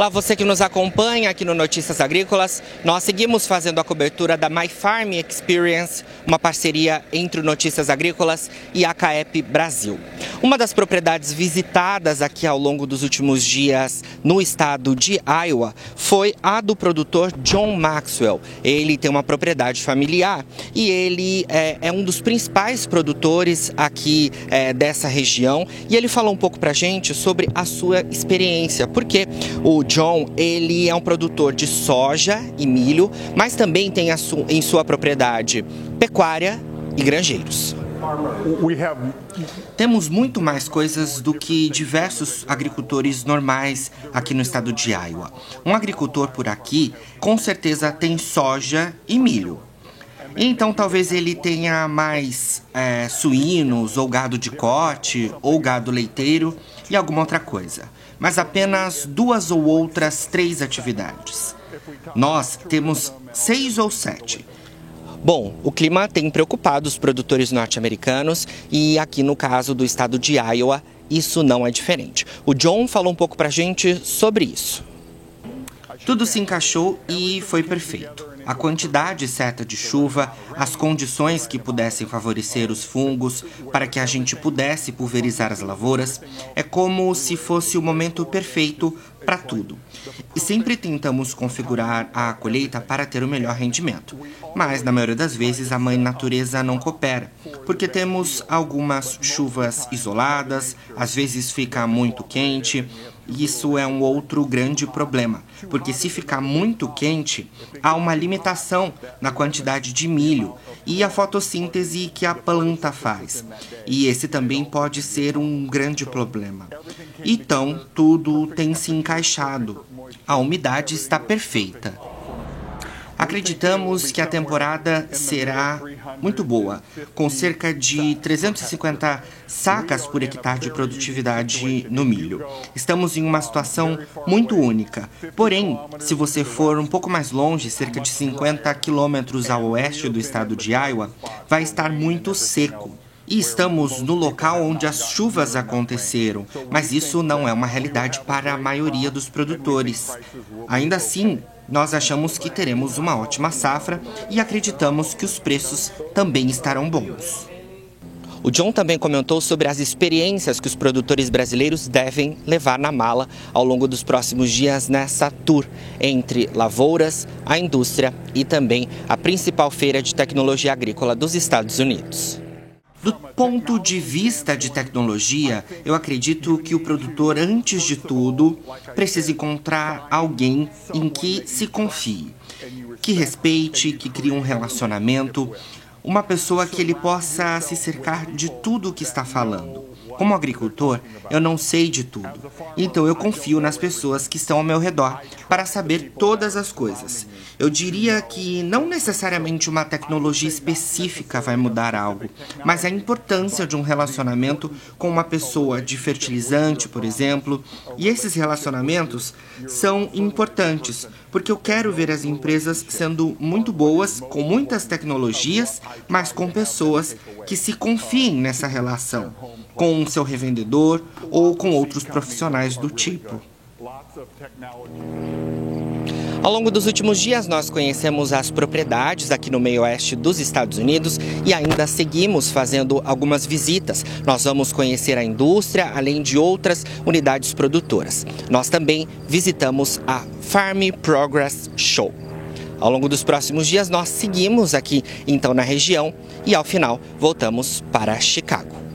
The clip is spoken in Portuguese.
Olá, você que nos acompanha aqui no Notícias Agrícolas. Nós seguimos fazendo a cobertura da My Farm Experience, uma parceria entre o Notícias Agrícolas e a CAEP Brasil. Uma das propriedades visitadas aqui ao longo dos últimos dias no estado de Iowa foi a do produtor John Maxwell. Ele tem uma propriedade familiar e ele é, é um dos principais produtores aqui é, dessa região. E ele falou um pouco pra gente sobre a sua experiência, porque o John, ele é um produtor de soja e milho, mas também tem su em sua propriedade pecuária e granjeiros. Temos muito mais coisas do que diversos agricultores normais aqui no estado de Iowa. Um agricultor por aqui, com certeza, tem soja e milho. Então talvez ele tenha mais é, suínos, ou gado de corte, ou gado leiteiro e alguma outra coisa. Mas apenas duas ou outras três atividades. Nós temos seis ou sete. Bom, o clima tem preocupado os produtores norte-americanos e aqui no caso do estado de Iowa, isso não é diferente. O John falou um pouco pra gente sobre isso. Tudo se encaixou e foi perfeito a quantidade certa de chuva, as condições que pudessem favorecer os fungos para que a gente pudesse pulverizar as lavouras, é como se fosse o momento perfeito para tudo. E sempre tentamos configurar a colheita para ter o melhor rendimento. Mas na maioria das vezes a mãe natureza não coopera, porque temos algumas chuvas isoladas, às vezes fica muito quente, isso é um outro grande problema, porque se ficar muito quente, há uma limitação na quantidade de milho e a fotossíntese que a planta faz. E esse também pode ser um grande problema. Então, tudo tem se encaixado. A umidade está perfeita. Acreditamos que a temporada será muito boa, com cerca de 350 sacas por hectare de produtividade no milho. Estamos em uma situação muito única. Porém, se você for um pouco mais longe, cerca de 50 quilômetros ao oeste do estado de Iowa, vai estar muito seco. E estamos no local onde as chuvas aconteceram, mas isso não é uma realidade para a maioria dos produtores. Ainda assim, nós achamos que teremos uma ótima safra e acreditamos que os preços também estarão bons. O John também comentou sobre as experiências que os produtores brasileiros devem levar na mala ao longo dos próximos dias nessa tour entre lavouras, a indústria e também a principal feira de tecnologia agrícola dos Estados Unidos. Do ponto de vista de tecnologia, eu acredito que o produtor, antes de tudo, precisa encontrar alguém em que se confie, que respeite, que crie um relacionamento, uma pessoa que ele possa se cercar de tudo o que está falando. Como agricultor, eu não sei de tudo. Então eu confio nas pessoas que estão ao meu redor para saber todas as coisas. Eu diria que não necessariamente uma tecnologia específica vai mudar algo, mas a importância de um relacionamento com uma pessoa de fertilizante, por exemplo. E esses relacionamentos são importantes, porque eu quero ver as empresas sendo muito boas, com muitas tecnologias, mas com pessoas que se confiem nessa relação com seu revendedor ou com outros profissionais do tipo. Ao longo dos últimos dias, nós conhecemos as propriedades aqui no meio oeste dos Estados Unidos e ainda seguimos fazendo algumas visitas. Nós vamos conhecer a indústria, além de outras unidades produtoras. Nós também visitamos a Farm Progress Show. Ao longo dos próximos dias, nós seguimos aqui então na região e ao final voltamos para Chicago.